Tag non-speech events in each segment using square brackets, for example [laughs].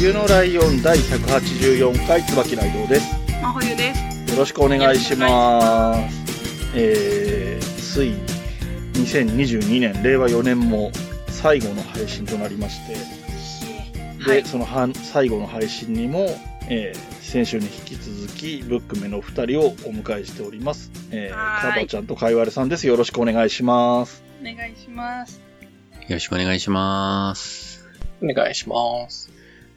冬のライオン第184回椿内藤です。真冬です。よろしくお願いします。えー、ついに2022年、令和4年も最後の配信となりまして、で、はい。そのはん最後の配信にも、えー先週に引き続き、ブックメのお二人をお迎えしております。えー、カバちゃんとかいわれさんです。よろしくお願いします。お願いします。よろしくお願いします。お願いします。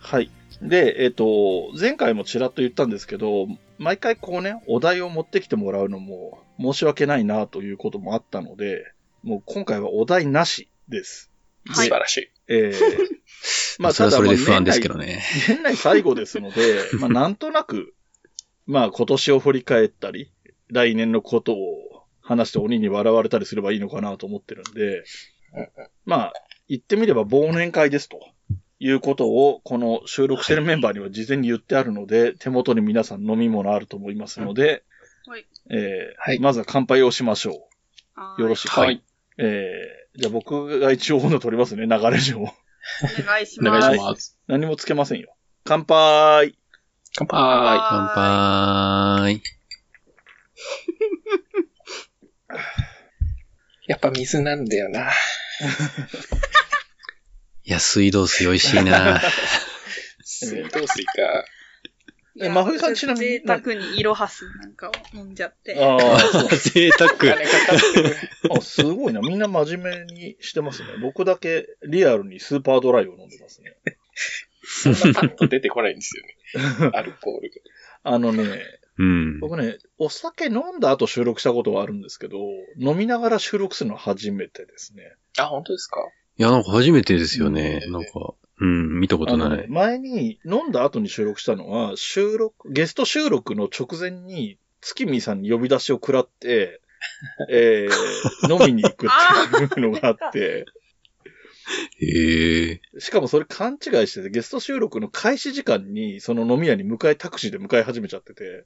はい。で、えっ、と、前回もちらっと言ったんですけど、毎回こうね、お題を持ってきてもらうのも申し訳ないなということもあったので、もう今回はお題なしです。はい素晴らしい。えー、[laughs] まあ、それはそれでまあ不安ですけどね。年内最後ですので、[laughs] まあなんとなく、まあ今年を振り返ったり、来年のことを話して鬼に笑われたりすればいいのかなと思ってるんでまあ言ってみれば忘年会ですと。いうことを、この収録してるメンバーには事前に言ってあるので、手元に皆さん飲み物あると思いますので、はい。えーはいまずは乾杯をしましょう。よろしく。はい。えー、じゃあ僕が一応温度取りますね、流れ上。お願いしおます。願いします。何もつけませんよ。乾杯乾杯。乾杯。[laughs] やっぱ水なんだよな。[laughs] いや、水道水美味しいな水道水か。え、真冬さんちなみに。贅沢にイロハスなんかを飲んじゃって。ああ、そう。贅沢。金かかってる。あ、すごいな。みんな真面目にしてますね。僕だけリアルにスーパードライを飲んでますね。そんなパッと出てこないんですよね。[laughs] アルコールあのね、うん。僕ね、お酒飲んだ後収録したことはあるんですけど、飲みながら収録するのは初めてですね。が。あ、本当ですか？いや、なんか初めてですよね。うんなんか、うん、見たことない。前に飲んだ後に収録したのは、収録、ゲスト収録の直前に月見さんに呼び出しを食らって、えー、[laughs] 飲みに行くっていうのがあって、[laughs] へえ。しかもそれ勘違いしてて、ゲスト収録の開始時間に、その飲み屋に迎え、タクシーで迎え始めちゃってて、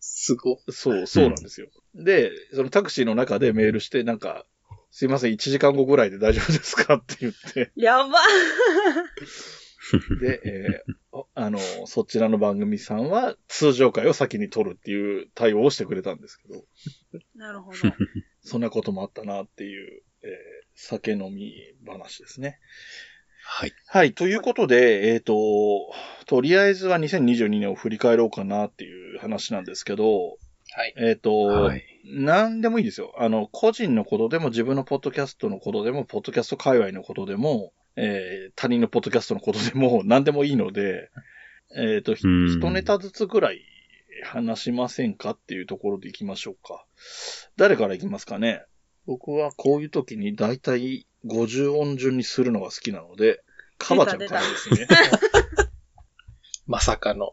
すご。そう、そうなんですよ。で、そのタクシーの中でメールして、なんか、すいません、1時間後ぐらいで大丈夫ですかって言って、やばで、えーおあの、そちらの番組さんは通常会を先に取るっていう対応をしてくれたんですけど、なるほど。[laughs] そんなこともあったなっていう、えー酒飲み話ですね。はい。はい。ということで、えっ、と、とりあえずは2022年を振り返ろうかなっていう話なんですけど、はい。えっ、と、はい。何でもいいですよ。あの、個人のことでも自分のポッドキャストのことでも、ポッドキャスト界隈のことでも、えー他人のポッドキャストのことでも [laughs] 何でもいいので、えっ、と、ひうん一ネタずつぐらい話しませんかっていうところでいきましょうか。誰からいきますかね？僕はこういう時に大体50音順にするのが好きなので、カバちゃんからですね。[laughs] まさかの。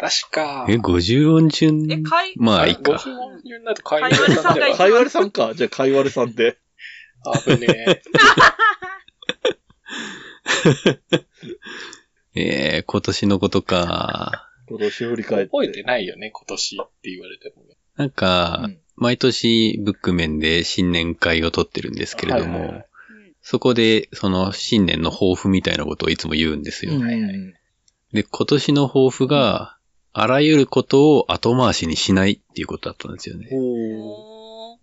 確か。え、50音順？え、かい、まあ、いい50か。音順だと会話会話さんがでかいわれさんか。じゃあかいわれさんで。危ねえ。[laughs] えー、今年のことか。今年振り返って。覚えてないよね、今年って言われてもね。なんか、うん毎年ブックメンで新年会を取ってるんですけれども、はいはいはいそこでその新年の抱負みたいなことをいつも言うんですよ。うんで、今年の抱負が、あらゆることを後回しにしないっていうことだったんですよね。お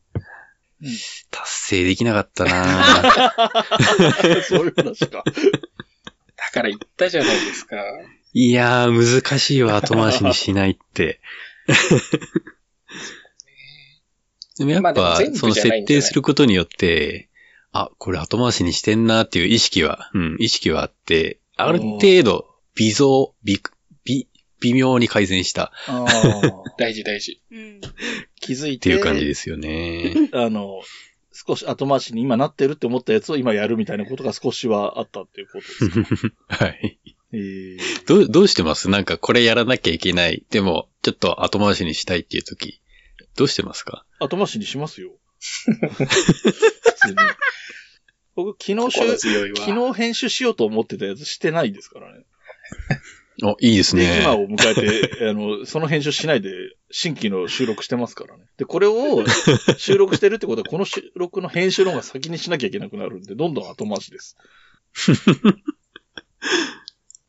達成できなかったなぁそういう話か。だから言ったじゃないですか。いやー、難しいわ、後回しにしないって。[laughs] でもやっぱ、その設定することによって、あ、これ後回しにしてんなっていう意識は、うん、意識はあって、ある程度、微増、微、微、微妙に改善した。[laughs] 大事大事。うん。気づい。ってていう感じですよね。[laughs] あの、少し後回しに今なってるって思ったやつを今やるみたいなことが少しはあったっていうことですか？[laughs] はい。えー、どう、どうしてます？なんかこれやらなきゃいけない。でも、ちょっと後回しにしたいっていう時、どうしてますか？後回しにしますよ。普通に。僕、昨日。昨日編集しようと思ってたやつしてないですからね。お、いいですで、ね。今を迎えて、[laughs] あの、その編集しないで、新規の収録してますからね。で、これを [laughs] 収録してるってことは、この収録の編集の方が先にしなきゃいけなくなるんで、どんどん後回しです。[laughs]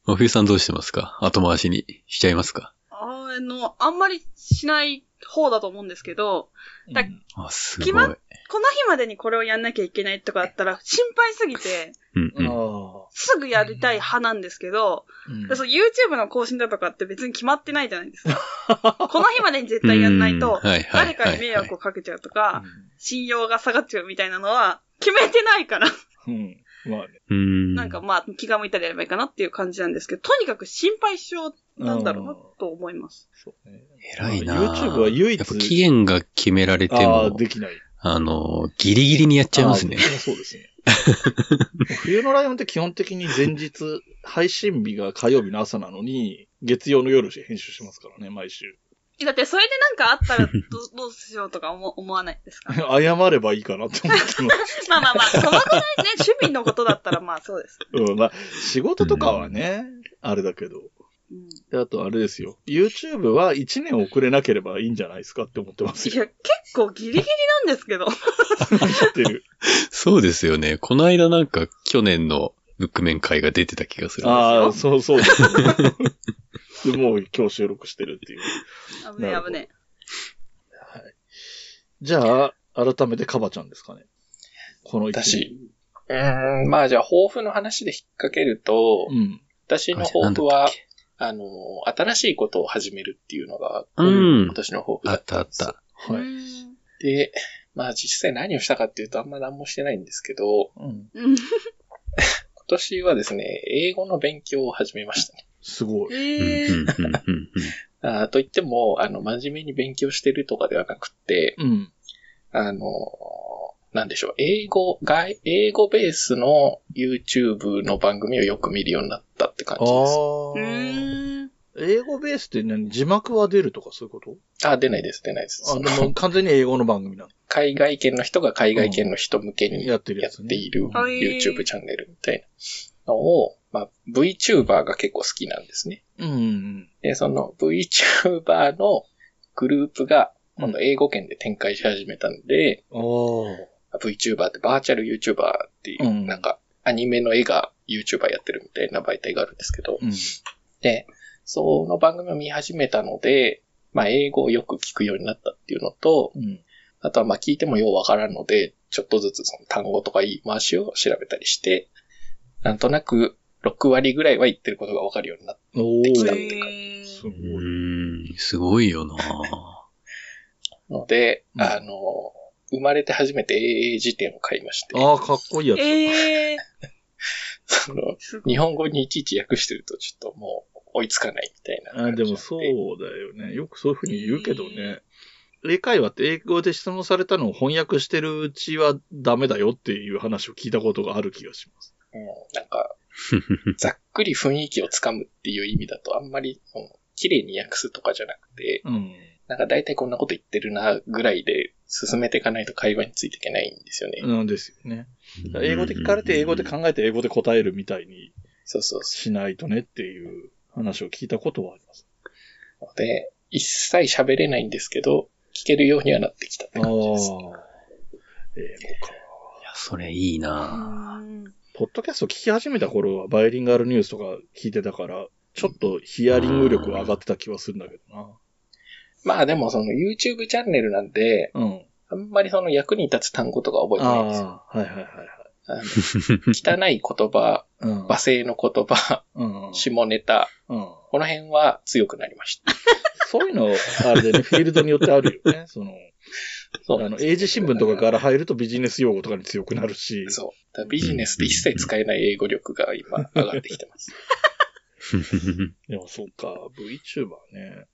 真冬さんどうしてますか？後回しにしちゃいますか？あの、あんまりしない方だと思うんですけど、だうんあ、すごい。決まっこの日までにこれをやんなきゃいけないとかあったら心配すぎて、うんうん。あすぐやりたい派なんですけど、あ。そう YouTube の更新だとかって別に決まってないじゃないですか。[laughs] この日までに絶対やんないと誰かに迷惑をかけちゃうとか、う信用が下がっちゃうみたいなのは決めてないから、ん。うん。[laughs] まあね。うん。なんかまあ気が向いたらやればいいかなっていう感じなんですけど、とにかく心配性なんだろうなと思います。そうね。偉いなまあ YouTube は唯一やっぱ期限が決められてああ、も、できない。あの、ギリギリにやっちゃいますねそうですね。[laughs] 冬のライオンって基本的に前日、配信日が火曜日の朝なのに、月曜の夜編集しますからね、毎週。だってそれでなんかあったらど [laughs] どうしようとか思思わないですか？[laughs] 謝ればいいかなって思ってます。[laughs] まあまあまあ、そのぐらいね、趣味のことだったらまあそうです。うん、まあ、仕事とかはね、あれだけど。うんであとあれですよ。YouTube は1年遅れなければいいんじゃないですかって思ってますよ。いや、結構ギリギリなんですけど。知ってる。そうですよね。この間なんか去年のブックメン会が出てた気がするんですよ。ああ、そうそうです、ね。でもう今日収録してるっていう。危ねえ危ねじゃあ、改めてカバちゃんですかね。この一私。うーん、まあじゃあ抱負の話で引っ掛けると、うん。私の抱負はあの、新しいことを始めるっていうのが、うん今年の抱負だあっったたあっんですよた。え。はい。うんで、まあ実際何をしたかっていうとあんま何もしてないんですけど、うん。うん。今年はですね、英語の勉強を始めましたね。すごい。ええうんうんうんうんあーと言っても、あの、真面目に勉強してるとかではなくて、うん。あの、なんでしょう、英語、外、英語ベースの YouTube の番組をよく見るようになったって感あじです。英語ベースって何？字幕は出るとかそういうこと？あ、出ないです、出ないです。あ、でも完全に英語の番組な海外圏の人が海外圏の人向けにやってるやや。っているはい YouTube チャンネルみたいなのを、まあ、VTuber が結構好きなんですね。うんうんで、その VTuber のグループが今度英語圏で展開し始めたんで、うん。あ VTuber ってバーチャル YouTuber っていう、うんなんかアニメの絵が YouTuber やってるみたいな媒体があるんですけど、あ。うん。で、その番組を見始めたので、まあ英語をよく聞くようになったっていうのと、うん。あとはまあ聞いてもようわからんので、ちょっとずつその単語とか言い回しを調べたりして、なんとなく6割ぐらいは言ってることがわかるようになっおできたー。えすごい。うん。すごいよなたので、うんあの、生まれて初めて英英辞典を買いまして、ああ、かっこいいやつ。ええ [laughs] その日本語にいちいち訳してるとちょっともう追いつかないみたいなあでもそうだよね。よくそういうふうに言うけどね。英会話って英語で質問されたのを翻訳してるうちはダメだよっていう話を聞いたことがある気がします。うん、なんか、[laughs] ざっくり雰囲気をつかむっていう意味だとあんまり、うん綺麗に訳すとかじゃなくて、うん。なんか大体こんなこと言ってるなぐらいで進めていかないと会話についていけないんですよね。なんですよね。英語で聞かれて英語で考えて英語で答えるみたいにそうそうそしないとねっていう話を聞いたことはあります。う。ので、一切喋れないんですけど、聞けるようにはなってきたってああ感じです。ー。英語か。いや、それいいなうんポッドキャスト聞き始めた頃はバイリンガルニュースとか聞いてたから、ちょっとヒアリング力が上がってた気はするんだけどな。まあでもその YouTube チャンネルなんで、うん。あんまりその役に立つ単語とか覚えてないんですよ。はいはいはいはい。汚い言葉、うん。罵声の言葉、うん。下ネタ、うん。この辺は強くなりました。そういうの、あれでね、フィールドによってあるよね。その、そうあの、英字新聞とかから入るとビジネス用語とかに強くなるし。そう。ビジネスで一切使えない英語力が今上がってきてます。[laughs] でもそうか、VTuber ね。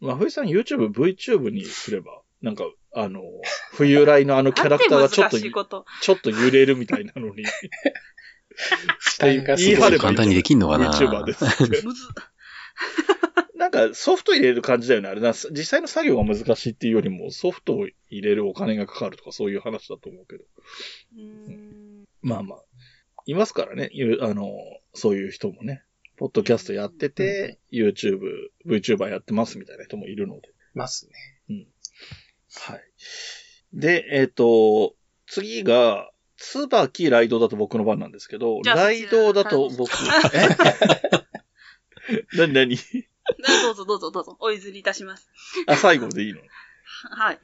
まあ、ふいさん YouTube、VTube にすればなんか、あの、冬来のあのキャラクターがちょっと。ちょっと揺れるみたいなのに。[laughs] 負担がすごい言い張れば簡単にできんのかな YouTuber ですかソフト入れる感じだよね。あれな、実際の作業が難しいっていうよりも、ソフトを入れるお金がかかるとかそういう話だと思うけど。うーんまあまあ、いますからね。ゆあの、そういう人もね。ポッドキャストやってて、YouTube、VTuber やってますみたいな人もいるので。ますね。はい。で、えっ、と、次が、椿ライドだと僕の番なんですけど、ライドだと僕、えなになに [laughs] どうぞどうぞどうぞ。お譲りいたします。あ、最後でいいの？[laughs] はい。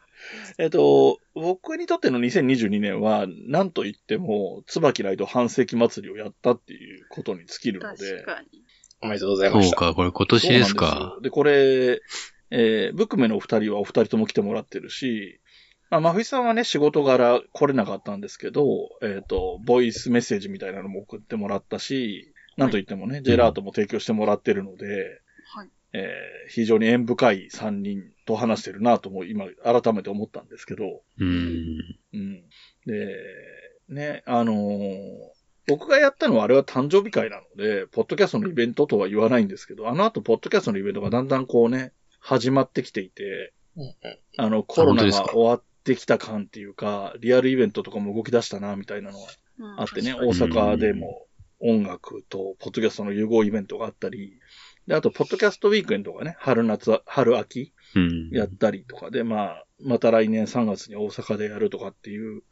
えっと、僕にとっての2022年は、なんと言っても、椿ライド半世紀祭りをやったっていうことに尽きるので確、かに。おめでとうございました。そうか、これ今年ですかよ。で、これ、えー、ブックメのお二人はお二人とも来てもらってるし、まあ、まふいさんはね、仕事柄来れなかったんですけど、えっ、と、ボイスメッセージみたいなのも送ってもらったし、なんと言ってもね、ジェラートも提供してもらってるので、はい。えー非常に縁深い三人と話してるなとも今改めて思ったんですけど、うん。うん。で、ね、あのー僕がやったのはあれは誕生日会なので、ポッドキャストのイベントとは言わないんですけど、あの後、ポッドキャストのイベントがだんだんこうね、始まってきていて、あの、コロナが終わってきた感っていうか、リアルイベントとかも動き出したな、みたいなのはうんあってね、確大阪でも音楽とポッドキャストの融合イベントがあったり、で、あと、ポッドキャストウィークエンドがね、春夏、春秋うん。やったりとかで、まあ、また来年3月に大阪でやるとかっていう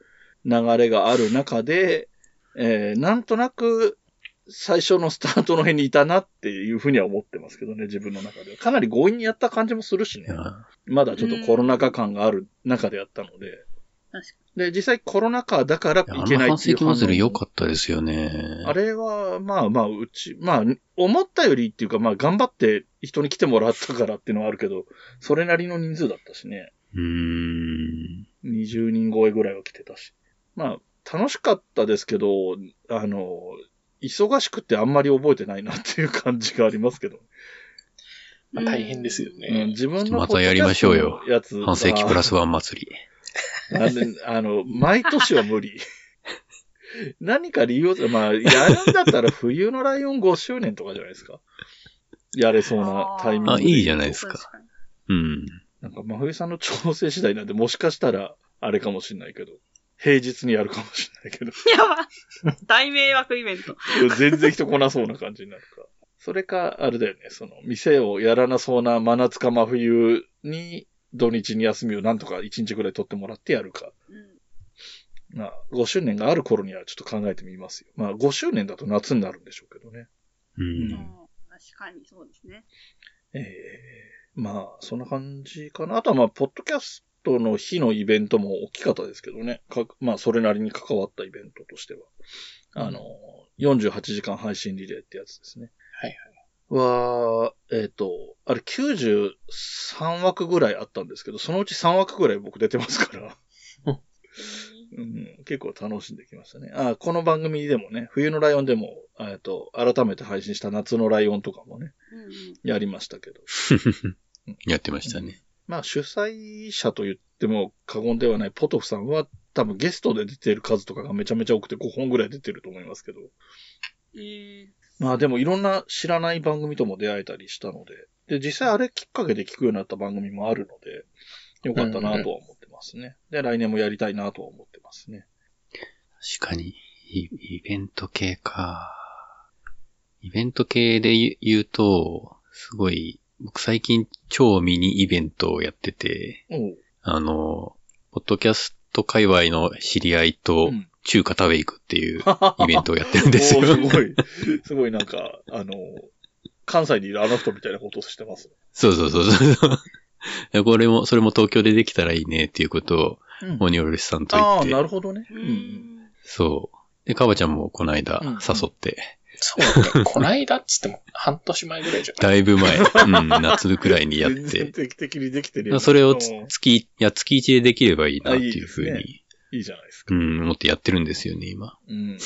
流れがある中で、えー、なんとなく、最初のスタートの辺にいたなっていうふうには思ってますけどね、自分の中では。かなり強引にやった感じもするしね。まだちょっとコロナ禍感がある中でやったので。確かで、実際コロナ禍だからいあけないっていうの半世紀祭り良かっったですよね。あれは、まあまあ、うち、まあ、思ったよりっていうか、まあ、頑張って人に来てもらったからっていうのはあるけど、それなりの人数だったしね。うーん。20人超えぐらいは来てたし。まあ、楽しかったですけど、あの、忙しくてあんまり覚えてないなっていう感じがありますけど。まあ大変ですようん、ね。自分のまたやりましょうよやつ半世紀プラスワン祭り。なんで、あの、毎年は無理。何か理由を、まあ、やるんだったら冬のライオン5周年とかじゃないですか。やれそうなタイミングあいいじゃないに。ですか。うん。なんか、真冬さんの調整次第なんで、もしかしたら、あれかもしれないけど、平日にやるかもしれないけど、やば。大迷惑イベント。全然人来なそうな感じになるか。それか、あれだよね、その、店をやらなそうな真夏か真冬に、土日に休みをなんとか1日くらい取ってもらってやるか。うんまあ、5周年がある頃にはちょっと考えてみますよ。まあ、5周年だと夏になるんでしょうけどね。う。うんん確かにそうですね。ええまあ、そんな感じかな。あとはまあ、ポッドキャストの日のイベントも大きかったですけどね。かまあ、それなりに関わったイベントとしては。あの、48時間配信リレーってやつですね。はいは、えっ、と、あれ93枠ぐらいあったんですけど、そのうち3枠ぐらい僕出てますから。うん、結構楽しんできましたね。あ、この番組でもね、冬のライオンでも、えっと、改めて配信した夏のライオンとかもね、うんうんやりましたけど。[laughs] やってましたね。まあ、主催者と言っても過言ではないポトフさんは多分ゲストで出てる数とかがめちゃめちゃ多くて5本ぐらい出てると思いますけど。えーまあでもいろんな知らない番組とも出会えたりしたので。で、実際あれきっかけで聞くようになった番組もあるので、よかったなとは思ってますね。で、来年もやりたいなとは思ってますね。確かに、イイベント系か。イベント系で言うと、すごい、僕最近超ミニイベントをやってて、あの、ポッドキャスト界隈の知り合いとうん中華食べ行くっていう [laughs] イベントをやってるんですよ。すごい、すごいなんか、あの、関西にいるあの人みたいなことをしてます。そうそうそうそう。で [laughs] これも、それも東京でできたらいいねっていうことを、うんモニョルスさんと言ああ、って、なるほどね。ううん。そう。で、かばちゃんもこの間うん誘って、そうだね。こないだっつっても [laughs] 半年前ぐらいじゃない？だいぶ前、うん、夏くらいにやっ全然て、定期的にできてるよねそれを月、いや、月1でできればいいなっていうふうに、いいじゃないですか。うん、思ってやってるんですよね、今。うん。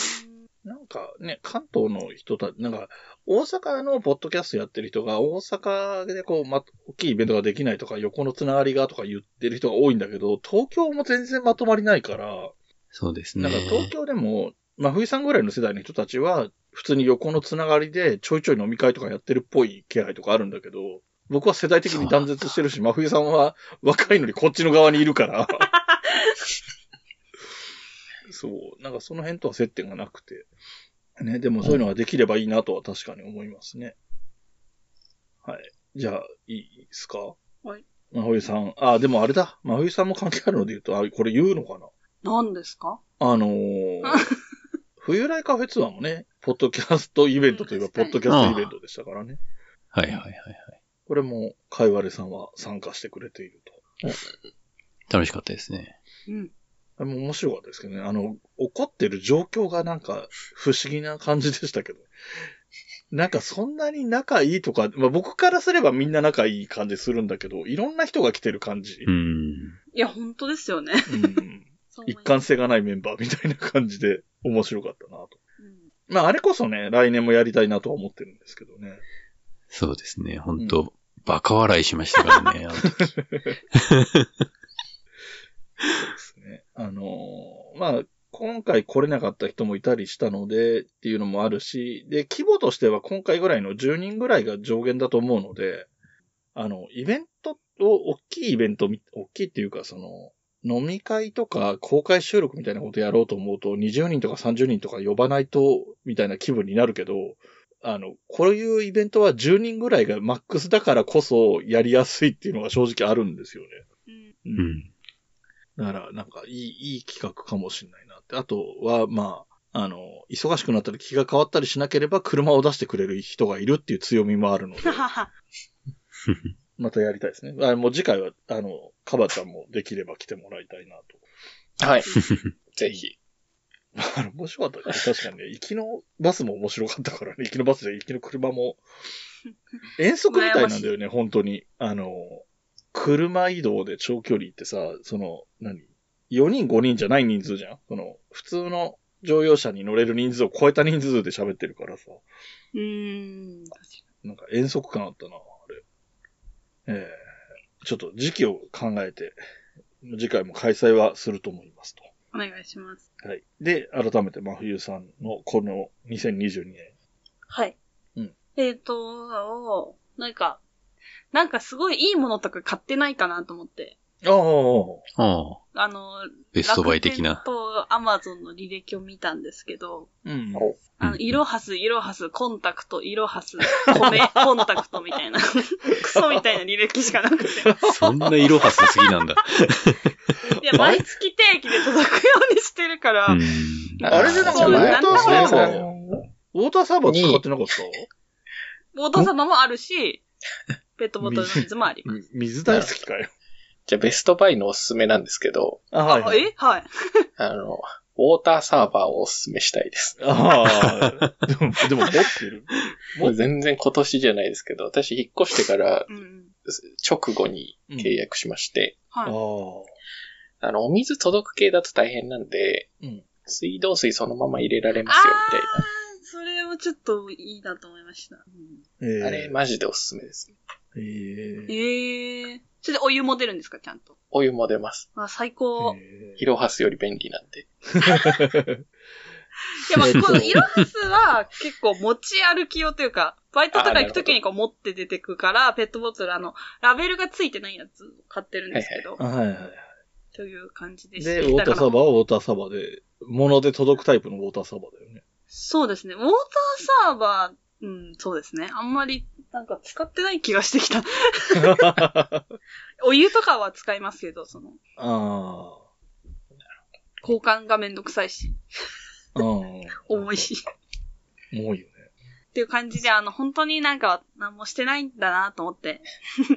なんかね、関東の人たち、なんか、大阪のポッドキャストやってる人が、大阪でこう、ま、大きいイベントができないとか、横のつながりがとか言ってる人が多いんだけど、東京も全然まとまりないから、そうですねなんか。東京でも、真冬さんぐらいの世代の人たちは、普通に横のつながりでちょいちょい飲み会とかやってるっぽい気配とかあるんだけど、僕は世代的に断絶してるし、真冬さんは若いのにこっちの側にいるから。[laughs] そう。なんかその辺とは接点がなくて。ね、でもそういうのができればいいなとは確かに思いますね。はい。じゃあ、いいですか？はい。真冬さん。あ、でもあれだ。真冬さんも関係あるので言うと、あ、これ言うのかな？何ですか？あのー、[laughs] 冬来カフェツアーもね、ポッドキャストイベントといえば、ポッドキャストイベントでしたからね。はいはいはいはい。これも、かいわれさんは参加してくれている楽しかったですね。うん。と。あれも面白かったですけどね。あの、怒ってる状況がなんか、不思議な感じでしたけど。なんかそんなに仲いいとか、まあ僕からすればみんな仲いい感じするんだけど、いろんな人が来てる感じ。うん。いや、本当ですよね。うん [laughs] 一貫性がないメンバーみたいな感じで面白かったなと。うんまああれこそね、来年もやりたいなとは思ってるんですけどね。そうですね。本当、バカ笑いしましたからね。あの時。[laughs] あのーまあ、今回来れなかった人もいたりしたのでっていうのもあるし、で、規模としては今回ぐらいの10人ぐらいが上限だと思うので、あの、イベントを、大きいイベントみ、大きいっていうか、その、飲み会とか公開収録みたいなことやろうと思うと、20人とか30人とか呼ばないと、みたいな気分になるけど、あの、こういうイベントは10人ぐらいがマックスだからこそやりやすいっていうのが正直あるんですよね。うんううん。だから、なんか、いい、いい企画かもしれないなって。あとは、まあ、あの、忙しくなったり気が変わったりしなければ車を出してくれる人がいるっていう強みもあるので、またやりたいですね。あもう次回は、あの、カバちゃんもできれば来てもらいたいなと。はい。[laughs] ぜひ。あの面白かったですね。確かにね、行きのバスも面白かったからね、行きのバスで行きの車も、[laughs] 遠足みたいなんだよね、本当に。あの、車移動で長距離行ってさ、その、何 ?4 人5人じゃない人数じゃん？その、普通の乗用車に乗れる人数を超えた人数で喋ってるからさ、うーん。なんか遠足感あったな、あれ。えー、ちょっと時期を考えて、次回も開催はすると思いますと。お願いします。はい。で、改めて真冬さんのこの2022年。はい。うんえっ、と、なんか、なんかすごいいいものとか買ってないかなと思って。ああ、ああ、あの、ベストバイ的な楽。天とアマゾンの履歴を見たんですけど、うん。おあの、うんイロハス、イロハス、コンタクト、イロハス、米、コンタクトみたいな、[laughs] クソみたいな履歴しかなくて。そんな色はすすぎなんだ。いや、[laughs] 毎月定期で届くようにしてるから、うん。あれでなんかそうウォーターサーバー、だウォーターサーバー使ってなかった？ウォーターサーバーもあるし、ペットボトルの水もあります。み水大好きかよ。じゃあベストバイのおすすめなんですけど、あ、はい、あはい。え？はい。[laughs] あの、ウォーターサーバーをおすすめしたいです。ああ、でも、でも持ってる？[laughs] もう全然今年じゃないですけど、私引っ越してからうんうん。直後に契約しまして、ああはい。。あの、お水届く系だと大変なんで、うん。水道水そのまま入れられますよ、みたいあーそれはちょっといいなと思いました。ええな。あれ、マジでおすすめです。ええええー。それでお湯も出るんですか、ちゃんと？お湯も出ます。あ、最高。いえイロハスより便利なんで。[laughs] や、まあ、えっとこのイロハスは結構持ち歩き用というか、バイトとか行くときにこう持って出てくから、ペットボトル、あの、ラベルがついてないやつを買ってるんですけど、えはいはいはい。という感じでした。で、ウォーターサーバーはウォーターサーバーで、物で届くタイプのウォーターサーバーだよね。そうですね。ウォーターサーバー、うん、そうですね。あんまり、なんか使ってない気がしてきた。[laughs] お湯とかは使いますけど、その、あ交換がめんどくさいし、あ、うん。重いし。重いよね。っていう感じで、あの、本当になんか何もしてないんだなと思って、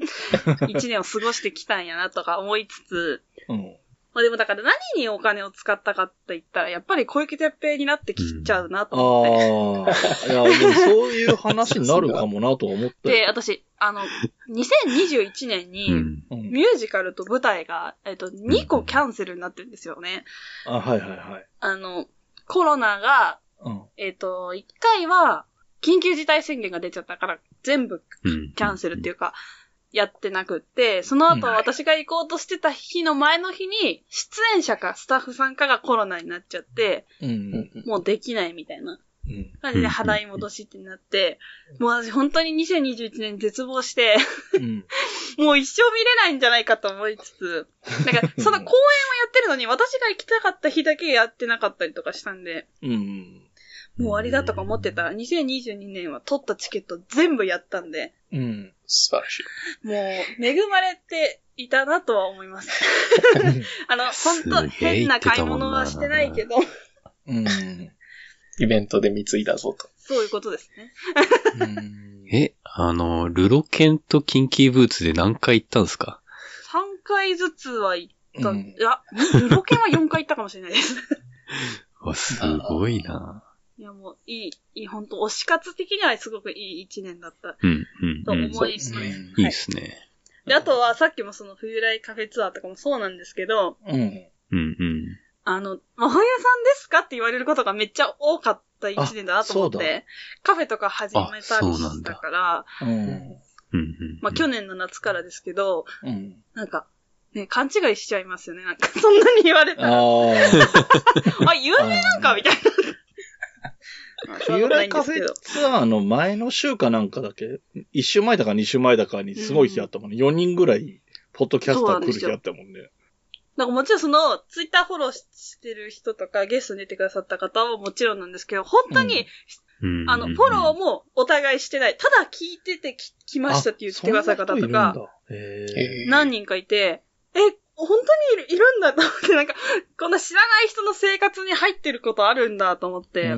[laughs] 一年を過ごしてきたんやなとか思いつつ、うん。まあでもだから何にお金を使ったかって言ったら、やっぱり小池徹平になってきちゃうなとあ思って。あ、いや、でもそういう話になるかもなと思った [laughs] で、よ。私、あの、2021年に、うん。うんミュージカルと舞台が、えっと、2個キャンセルになってるんですよね。あ、はいはいはい。あの、コロナがうん。えっ、と、一回は、緊急事態宣言が出ちゃったから、全部うん。キャンセルっていうか、やってなくって、その後うん私が行こうとしてた日の前の日に、出演者かスタッフさんかがコロナになっちゃって、もうできないみたいなうん。感じで払い戻しってなって、もう私本当に2021年絶望して、うん。[laughs] もう一生見れないんじゃないかと思いつつ、なんか、その公演をやってるのに、私が行きたかった日だけやってなかったりとかしたんで、うん。もう終わりだとか思ってたら、2022年は取ったチケット全部やったんで、うん。素晴らしい。もう、恵まれていたなとは思います。[laughs] あの、本当変な買い物はしてないけど、うん。イベントで貢いだぞと。そういうことですね。うんえ、あの、ルロケンとキンキーブーツで何回行ったんですか？3回ずつは行った、うんいや、ルロケンは4回行ったかもしれないです。わ、すごいな。いや、もう、いい、いい、本当推し活的にはすごくいい1年だったうん、うん、とうん。思います。うんいいですね。で、あとはさっきもその冬来カフェツアーとかもそうなんですけど、うん。うん、うん。あの、真冬さんですかって言われることがめっちゃ多かった一年だなと思って、カフェとか始めたりしたから、うん。うん、うん。まあ去年の夏からですけど、うん。なんか、ね、勘違いしちゃいますよね。なんか、そんなに言われたら、あ、あ [laughs] あ。有名なんかみたいな。まあそんなことない冬来カフんですけどェツアーの前の週かなんかだけ、一週前だか二週前だかにすごい日あったもんね。4人ぐらい、ポッドキャスター来る日あったもんね。なんかもちろんその、ツイッターフォローしてる人とか、ゲストに出てくださった方はもちろんなんですけど、本当に、うんあの、フォローもお互いしてない。ただ聞いててき来ましたって言ってくださる方とか、何人かいて、え、本当にいるいるんだと思って、なんか、こんな知らない人の生活に入ってることあるんだと思って、う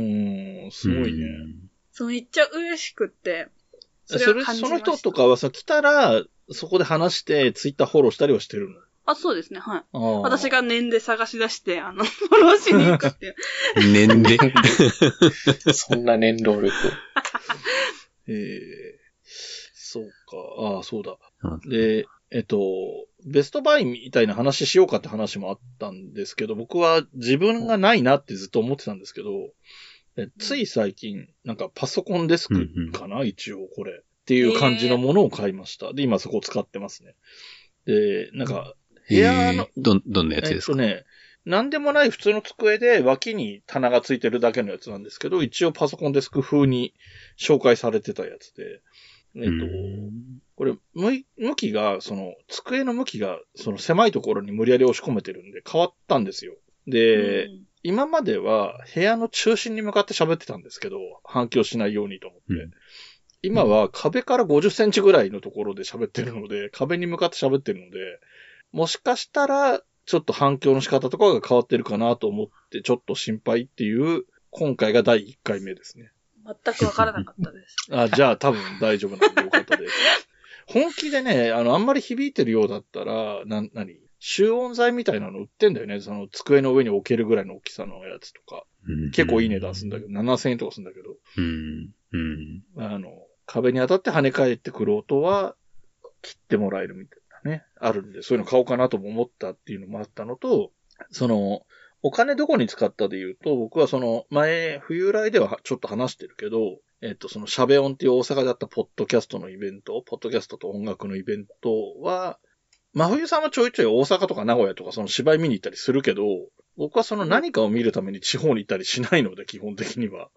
ん、すごいね。そうめっちゃ嬉しくって、それ、は感じその人とかはさ、来たら、そこで話して、ツイッターフォローしたりはしてるあ、そうですね、はい。の。私が年で探し出して、あの、フォローしに行くっていう。年齢？[laughs] そんな念動力。[laughs] ええそうか。ああ、そうだ。うんで、えっと、ベストバイみたいな話しようかって話もあったんですけど、僕は自分がないなってずっと思ってたんですけど、えつい最近、なんかパソコンデスクかな、一応これ。っていう感じのものを買いました。で、今そこを使ってますね。で、なんか、部屋のえー、どん、どんなやつえですか？っとね、なんでもない普通の机で脇に棚がついてるだけのやつなんですけど、一応パソコンデスク風に紹介されてたやつで、えっと、うんこれ、向きが、その、机の向きが、その狭いところに無理やり押し込めてるんで変わったんですよ。で、うん今までは部屋の中心に向かって喋ってたんですけど、反響しないようにと思って。うん今は壁から50センチぐらいのところで喋ってるので、壁に向かって喋ってるので、もしかしたら、ちょっと反響の仕方とかが変わってるかなと思って、ちょっと心配っていう、今回が第1回目ですね。全くわからなかったです。あ、じゃあ多分大丈夫なんでよかったです。[laughs] 本気でね、あの、あんまり響いてるようだったら、な、なに集音材みたいなの売ってんだよね。その机の上に置けるぐらいの大きさのやつとか。結構いい値段するんだけど、7000円とかするんだけど、うん。うん。あの、壁に当たって跳ね返ってくる音は、切ってもらえるみたいなね、あるんで、そういうの買おうかなとも思ったっていうのもあったのと、その、お金どこに使ったで言うと、僕はその、前、冬来ではちょっと話してるけど、えっと、その、シャベオンっていう大阪であったポッドキャストのイベント、ポッドキャストと音楽のイベントは、真冬さんはちょいちょい大阪とか名古屋とかその芝居見に行ったりするけど、僕はその何かを見るために地方に行ったりしないので、基本的には。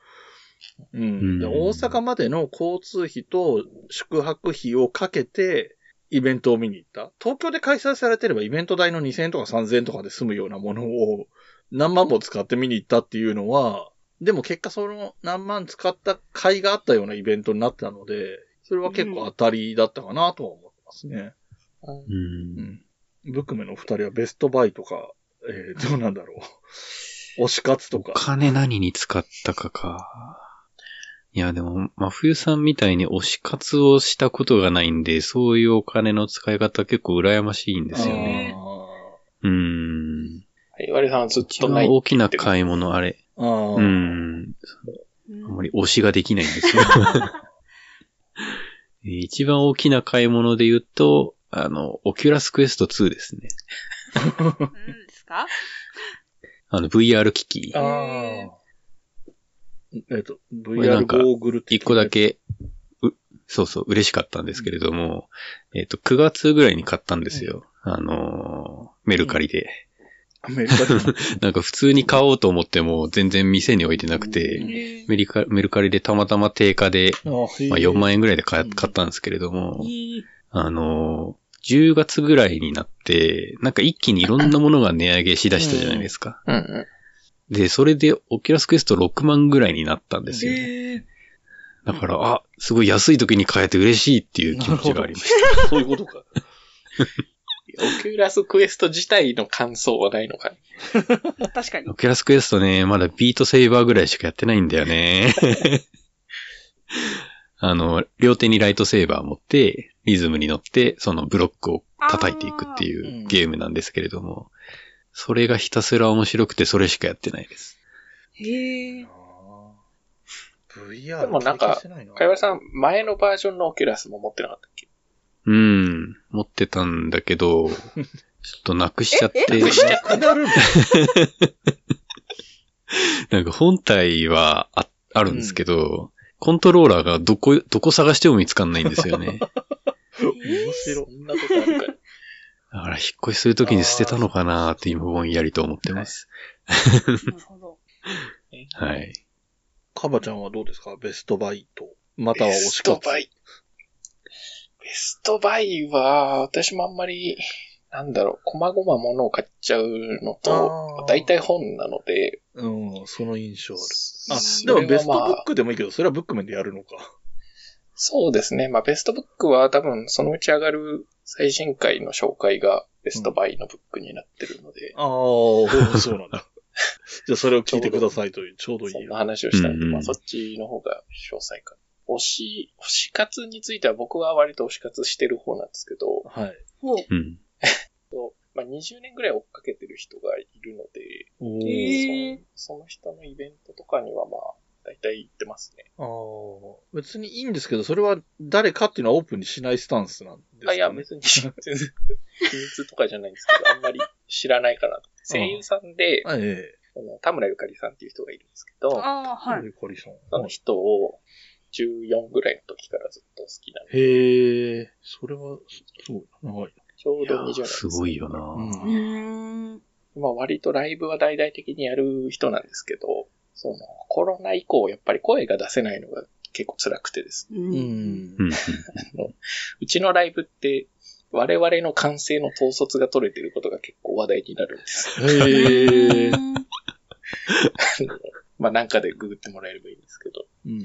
うん。でうん大阪までの交通費と宿泊費をかけて、イベントを見に行った。東京で開催されてればイベント代の2000円とか3000円とかで済むようなものを何万も使って見に行ったっていうのは、でも結果その何万使った甲斐があったようなイベントになったので、それは結構当たりだったかなとは思ってますね。う。うんん。ブクメの二人はベストバイとか、えー、どうなんだろう。推し活とおか。金何に使ったかか。いや、でも、真冬さんみたいに推し活をしたことがないんで、そういうお金の使い方結構羨ましいんですよね。うーん。はい、割さんはずっ一とない番。大きな買い物、あれ。あーあー。うーん。うんあんまり推しができないんですよ。え [laughs] ー一番大きな買い物で言うと、あの、 Oculus Quest 2ですね。何ですか？あの、VR 機器。ああ。えっ、と、VR んかゴーグルって一個だ。け、う、そうそう、嬉しかったんですけれども、えっ、と、9月ぐらいに買ったんですよ。あのーメルカリで。アメリカでも。[laughs] なんか普通に買おうと思っても全然店に置いてなくうて、んメリカメルカリでたまたま定価で、あまあ、4万円。円ぐらいで買ったんですけれども。あのー、10月ぐらいになって、なんか一気にいろんなものが値上げしだしたじゃないですか。うんうん。で、それで Oculus Quest 6万ぐらいになったんですよね。ええだから、あ、すごい安い時に買えて嬉しいっていう気持ちがありましそういうことか。[laughs] Oculus Quest 自体の感想はないのかね。[laughs] 確かにた。 Oculus Quest ね、まだ Beat Saber ぐらいしかやってないんだよね。[laughs] あの、両手にライトセーバー持って、リズムに乗って、そのブロックを叩いていくっていうゲームなんですけれども、それがひたすら面白くてそれしかやってないです。へえ。VR でもなんかかいわさん、前のバージョンのオキュラスも持ってなかったうん、持ってたんだけど、[laughs] ちょっとなくしちゃって、えなくしちゃっなくなるの？[laughs] なんか本体はああるんですけど、コントローラーがどこ、どこ探しても見つかんないんですよね。面白そ。んなことあるかね。だから引っ越しするときに捨てたのかなーって今ぼんやりと思ってます。なるほど。はい。カバちゃんはどうですか？ベストバイと。またはベ推し活ストバイ。ベストバイは、私もあんまり、なんだろう、細々物を買っちゃうのと大体本なので、うん、その印象ある。あ、でもベストまあブックでもいいけど、それはブック面でやるのか。そうですね。まあ、ベストブックは多分、そのうち上がる最新回の紹介がベストバイのブックになってるので、ああ、そうなんだ。[laughs] じゃあそれを聞いてくださいという、ちょうどいいよそんな。話をしたので、うんうんまあ、そっちの方が詳細か。推し、推し活については僕は割と推し活してる方なんですけど、はい。ほう。うん。まあ、20年ぐらい追っかけてる人がいるので、えその人のイベントとかにはまあ、大体行ってますね。ああ、別にいいんですけど、それは誰かっていうのはオープンにしないスタンスなんですか、ね、あ、いや、別に、全然、秘密とかじゃないんですけど、あんまり知らないかなと。声優さんで、あの田村ゆかりさんっていう人がいるんですけど、あ。はい。ゆかりさん。その人を14ぐらいの時からずっと好きなので、へえ、それは、すごいな。長いちょうど20いや年ですすごいよな、な。ううん。まあ割とライブは大々的にやる人なんですけど、そのコロナ以降やっぱり声が出せないのが結構辛くてですね。う。うんん。うん。うちのライブって我々の歓声の統率が取れてることが結構話題になるんです。へ [laughs] まあなんかでググってもらえればいいんですけど。うん。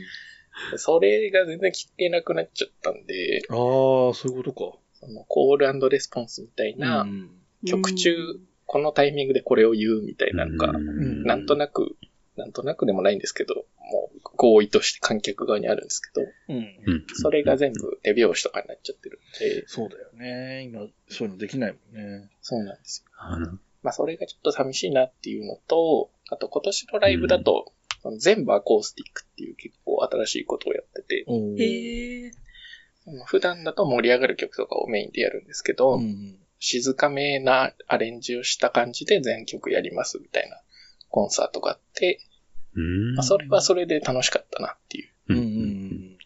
それが全然聞けなくなっちゃったんで、ああ、そういうことか。そのコールレスポンスみたいな、うん。曲中このタイミングでこれを言うみたいなのが、うんなんとなく、なんとなくでもないんですけど、もう合意として観客側にあるんですけど、それが全部手拍子とかになっちゃってるんで、そうだよね。今、そういうのできないもんね。そうなんですよ。まあそれがちょっと寂しいなっていうのと、あと今年のライブだと、全部アコースティックっていう結構新しいことをやってて、普段だと盛り上がる曲とかをメインでやるんですけど、うん。静かめなアレンジをした感じで全曲やりますみたいなコンサートがあって、うんまあ、それはそれで楽しかったなっていう。うん。ううんん。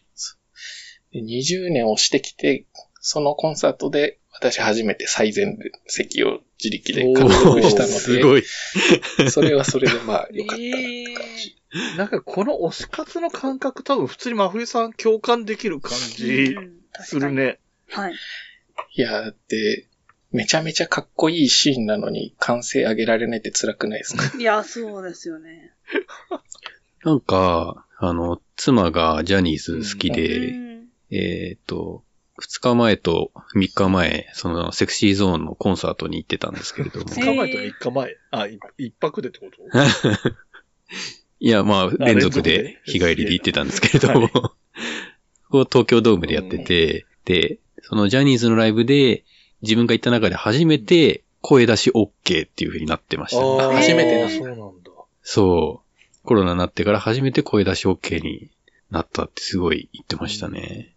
で20年をしてきて、そのコンサートで私初めて最前席を自力で獲得したのすごで、い。それはそれでまあ良かったなって感じ。[laughs] なんかこの推し活の感覚多分普通に真冬さん共感できる感じうんする。ね。確かにはい。いや、だって、めちゃめちゃかっこいいシーンなのに完成上げられないって辛くないですか？[laughs] いや、そうですよね。[laughs] なんか、あの、妻がジャニーズ好きうで、んえっ、と、2日前と3日前、そのセクシーゾーンのコンサートに行ってたんですけれども。2日前と3日前。あ、い一泊でってこと？いや、まあ、あ連続で日帰りで行ってたんですけれども、はい [laughs] ここ東京ドームでやってて、で、そのジャニーズのライブで自分が行った中で初めて声出し OK っていう風になってました、あ。初めてなそうなんだ。そう。コロナになってから初めて声出し OK になったってすごい言ってましたね。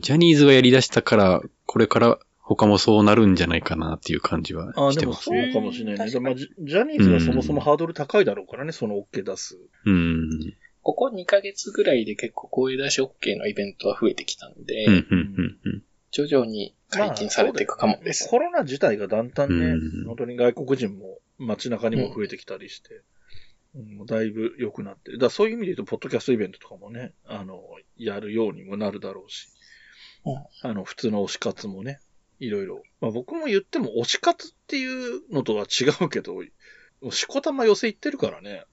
ジャニーズがやり出したから、これから他もそうなるんじゃないかなっていう感じはああ、してます。でもそうかもしれないね。うんでもジャニーズがそもそもハードル高いだろうからね、その OK 出す。うん。ここ2ヶ月ぐらいで結構声出し OK のイベントは増えてきたんで、うん、うん、うん、うん。徐々に解禁されていくかもです。コロナ自体がだんだんね、うん本当に外国人も街中にも増えてきたりして、うんだいぶ良くなってる。だからそういう意味で言うと、ポッドキャストイベントとかもね、あの、やるようにもなるだろうし、あの、普通の推し活もね、いろいろ。まあ僕も言っても推し活っていうのとは違うけど、もうしこたま寄せ行ってるからね。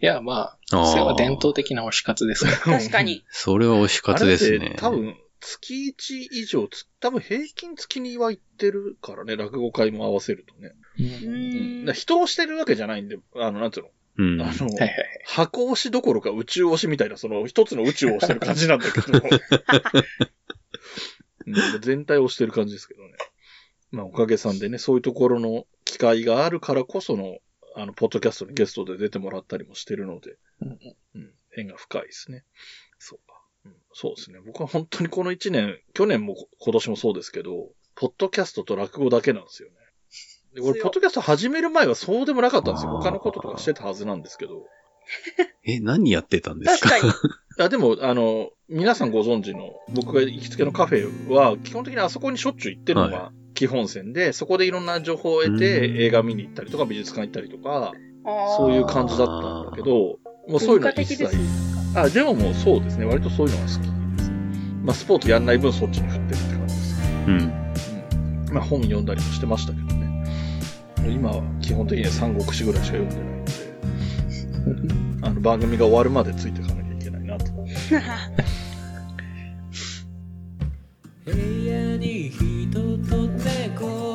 いや、まあそれは伝統的な推し活ですから。[laughs] 確かに。それは推し活ですねあれって。多分、月1以上つ、多分平均月には行ってるからね、落語会も合わせるとね。ううん。ーん人をしてるわけじゃないんで、あの、なんていうの、うん。あの、はいはいはい。箱押しどころか宇宙押しみたいな、その一つの宇宙を押してる感じなんだけど、[laughs] うん全体を押してる感じですけどね。まあおかげさんでね、そういうところの機会があるからこその、あの、ポッドキャストにゲストで出てもらったりもしてるので、うんうんうん、縁が深いですね。そうか。うん、そうですね。僕は本当にこの一年、去年も今年もそうですけど、ポッドキャストと落語だけなんですよね。で、俺、ポッドキャスト始める前はそうでもなかったんですよ。他のこととかしてたはずなんですけど。[laughs] え、何やってたんですか？確かに。あでも、あの、皆さんご存知の、僕が行きつけのカフェは、基本的にあそこにしょっちゅう行ってるのが基本線で、そこでいろんな情報を得て、うん映画見に行ったりとか、美術館行ったりとか、そういう感じだったんだけど、もうそういうの文化一切。あ、でももうそうですね。割とそういうのが好きです。まあ、スポーツやんない分そっちに振ってるって感じです。うん。うん。まあ、本読んだりもしてましたけどね。今は基本的には三国志ぐらいしか読んでないので、[laughs] あの、番組が終わるまでついていかない。部屋に人と猫